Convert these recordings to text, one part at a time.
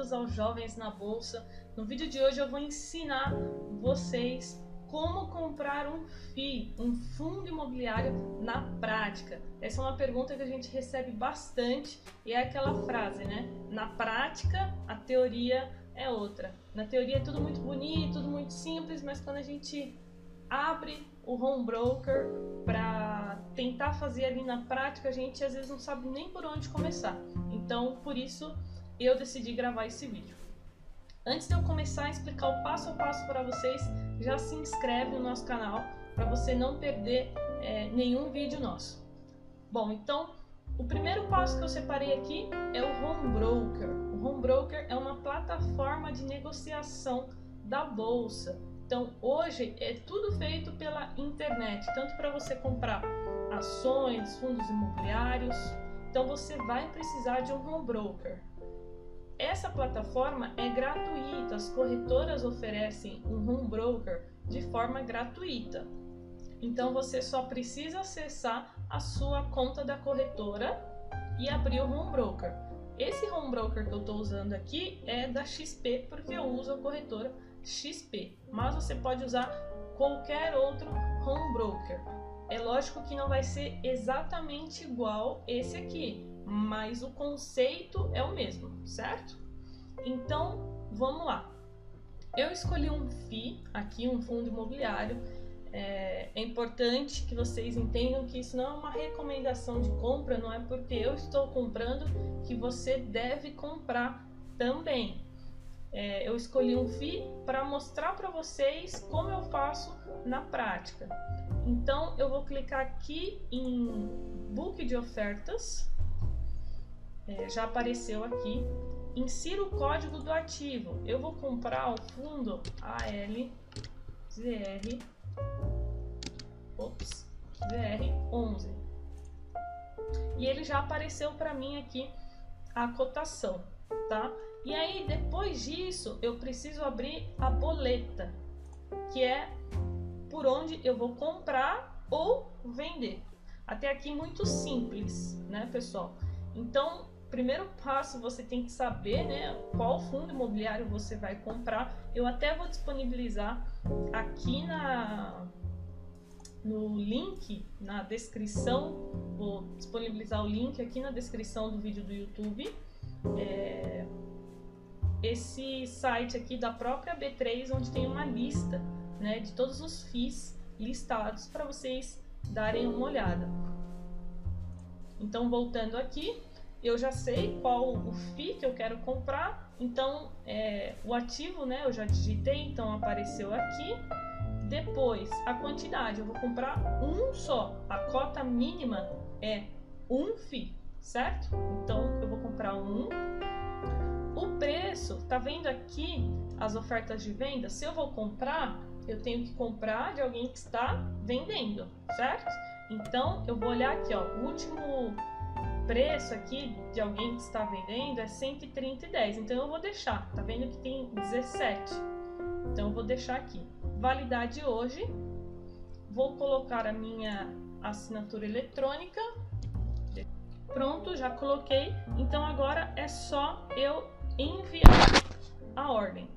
bem-vindos aos Jovens na Bolsa. No vídeo de hoje eu vou ensinar vocês como comprar um FII, um fundo imobiliário na prática. Essa é uma pergunta que a gente recebe bastante e é aquela frase, né? Na prática, a teoria é outra. Na teoria é tudo muito bonito, tudo muito simples, mas quando a gente abre o home broker para tentar fazer ali na prática, a gente às vezes não sabe nem por onde começar. Então, por isso eu decidi gravar esse vídeo. Antes de eu começar a explicar o passo a passo para vocês, já se inscreve no nosso canal para você não perder é, nenhum vídeo nosso. Bom, então o primeiro passo que eu separei aqui é o Home Broker. O Home Broker é uma plataforma de negociação da bolsa. Então, hoje é tudo feito pela internet, tanto para você comprar ações, fundos imobiliários. Então, você vai precisar de um home broker. Essa plataforma é gratuita, as corretoras oferecem um home broker de forma gratuita. Então, você só precisa acessar a sua conta da corretora e abrir o home broker. Esse home broker que eu estou usando aqui é da XP, porque eu uso a corretora XP, mas você pode usar qualquer outro home broker. É lógico que não vai ser exatamente igual esse aqui, mas o conceito é o mesmo, certo? Então, vamos lá. Eu escolhi um FI aqui, um fundo imobiliário. É, é, importante que vocês entendam que isso não é uma recomendação de compra, não é porque eu estou comprando que você deve comprar também é, eu escolhi um FI para mostrar para vocês como eu faço na prática. Então eu vou clicar aqui em Book de ofertas, é, já apareceu aqui. Insira o código do ativo. Eu vou comprar o fundo ALZR ops, ZR11 e ele já apareceu para mim aqui a cotação, tá? E aí, depois disso, eu preciso abrir a boleta, que é por onde eu vou comprar ou vender. Até aqui muito simples, né, pessoal? Então, primeiro passo você tem que saber, né, qual fundo imobiliário você vai comprar. Eu até vou disponibilizar aqui na no link na descrição, vou disponibilizar o link aqui na descrição do vídeo do YouTube. É, esse site aqui da própria B3, onde tem uma lista né, de todos os FIIs listados para vocês darem uma olhada. Então, voltando aqui, eu já sei qual o FII que eu quero comprar. Então, é, o ativo, né, eu já digitei, então apareceu aqui. Depois, a quantidade, eu vou comprar um só. A cota mínima é um FII, certo? Então, eu vou comprar um o preço, tá vendo aqui as ofertas de venda? Se eu vou comprar, eu tenho que comprar de alguém que está vendendo, certo? Então, eu vou olhar aqui, ó, o último preço aqui de alguém que está vendendo é 130,10. Então, eu vou deixar, tá vendo que tem 17. Então, eu vou deixar aqui. Validade hoje. Vou colocar a minha assinatura eletrônica. Pronto, já coloquei. Então, agora é só eu enviar a ordem.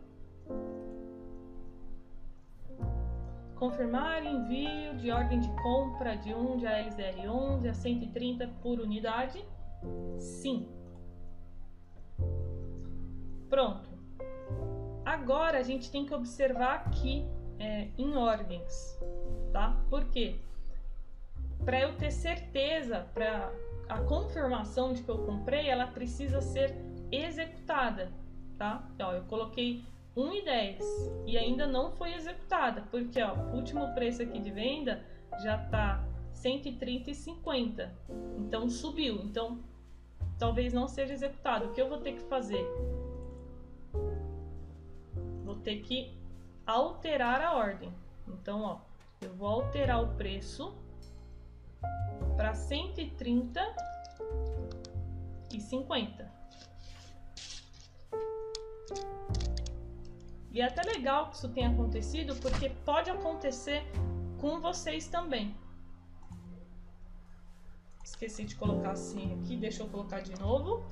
Confirmar envio de ordem de compra de 1 de ALZR11 a 130 por unidade? Sim. Pronto. Agora a gente tem que observar aqui é, em ordens, tá? Por quê? Para eu ter certeza, para a confirmação de que eu comprei, ela precisa ser executada, tá? Ó, eu coloquei 1,10 e ainda não foi executada, porque ó, o último preço aqui de venda já tá 130,50. Então subiu. Então talvez não seja executado. O que eu vou ter que fazer? Vou ter que alterar a ordem. Então, ó, eu vou alterar o preço para 130 e 50. E é até legal que isso tenha acontecido, porque pode acontecer com vocês também. Esqueci de colocar assim aqui, deixa eu colocar de novo.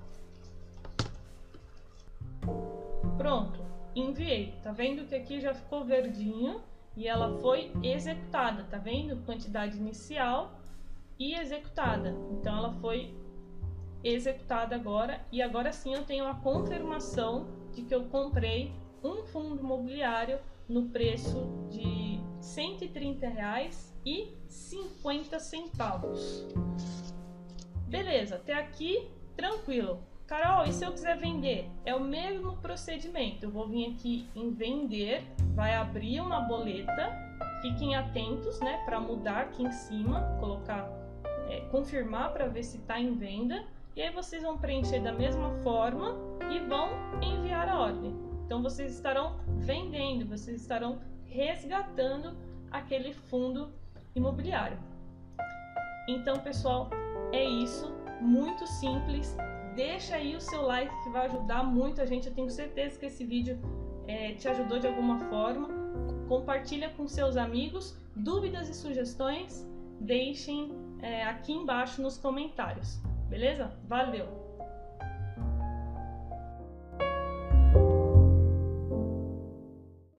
Pronto, enviei. Tá vendo que aqui já ficou verdinho e ela foi executada, tá vendo? Quantidade inicial e executada. Então ela foi executada agora e agora sim eu tenho a confirmação de que eu comprei um fundo imobiliário no preço de R$ 130,50. Beleza, até aqui tranquilo. Carol, e se eu quiser vender? É o mesmo procedimento. Eu vou vir aqui em vender, vai abrir uma boleta. Fiquem atentos, né, para mudar aqui em cima, colocar, é, confirmar para ver se está em venda. E aí vocês vão preencher da mesma forma e vão enviar a ordem. Então vocês estarão vendendo, vocês estarão resgatando aquele fundo imobiliário. Então, pessoal, é isso, muito simples. Deixa aí o seu like que vai ajudar muito a gente. Eu tenho certeza que esse vídeo é, te ajudou de alguma forma. Compartilha com seus amigos. Dúvidas e sugestões, deixem é, aqui embaixo nos comentários. Beleza? Valeu!